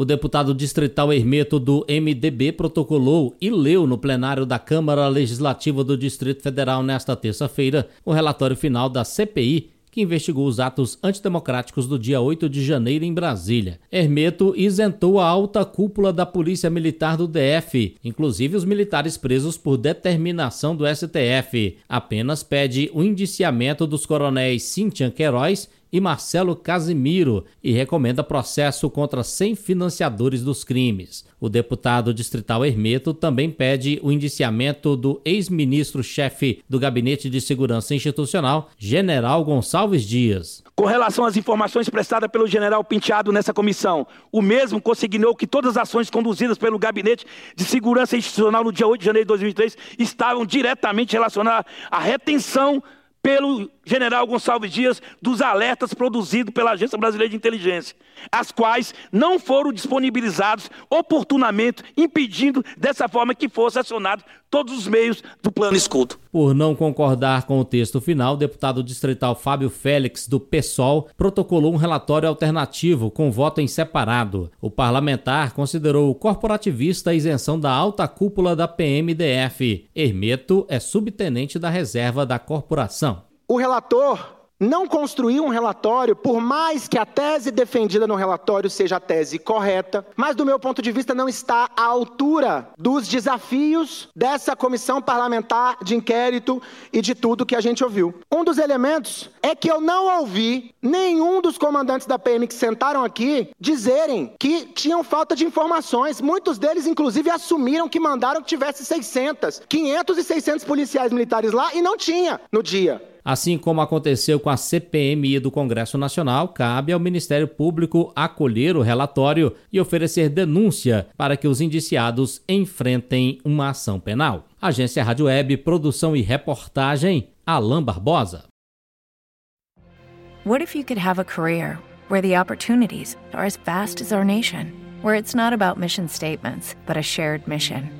O deputado distrital Hermeto do MDB protocolou e leu no plenário da Câmara Legislativa do Distrito Federal nesta terça-feira o relatório final da CPI que investigou os atos antidemocráticos do dia 8 de janeiro em Brasília. Hermeto isentou a alta cúpula da Polícia Militar do DF, inclusive os militares presos por determinação do STF. Apenas pede o indiciamento dos coronéis Cintian Queiroz e Marcelo Casimiro e recomenda processo contra 100 financiadores dos crimes. O deputado distrital Hermeto também pede o indiciamento do ex-ministro-chefe do Gabinete de Segurança Institucional, General Gonçalves Dias. Com relação às informações prestadas pelo general Penteado nessa comissão, o mesmo consignou que todas as ações conduzidas pelo Gabinete de Segurança Institucional no dia 8 de janeiro de 2003 estavam diretamente relacionadas à retenção pelo general Gonçalves Dias dos alertas produzidos pela Agência Brasileira de Inteligência, as quais não foram disponibilizados oportunamente, impedindo dessa forma que fosse acionado todos os meios do plano escudo. Por não concordar com o texto final, o deputado distrital Fábio Félix, do PSOL, protocolou um relatório alternativo com voto em separado. O parlamentar considerou corporativista a isenção da alta cúpula da PMDF. Hermeto é subtenente da reserva da corporação. O relator não construiu um relatório, por mais que a tese defendida no relatório seja a tese correta, mas do meu ponto de vista não está à altura dos desafios dessa comissão parlamentar de inquérito e de tudo que a gente ouviu. Um dos elementos é que eu não ouvi nenhum dos comandantes da PM que sentaram aqui dizerem que tinham falta de informações. Muitos deles, inclusive, assumiram que mandaram que tivesse 600, 500 e 600 policiais militares lá e não tinha no dia. Assim como aconteceu com a CPMI do Congresso Nacional, cabe ao Ministério Público acolher o relatório e oferecer denúncia para que os indiciados enfrentem uma ação penal. Agência Rádio Web, produção e reportagem, Alain Barbosa. What if you could have a career where the opportunities are as vast as our nation, where it's not about mission statements, but a shared mission?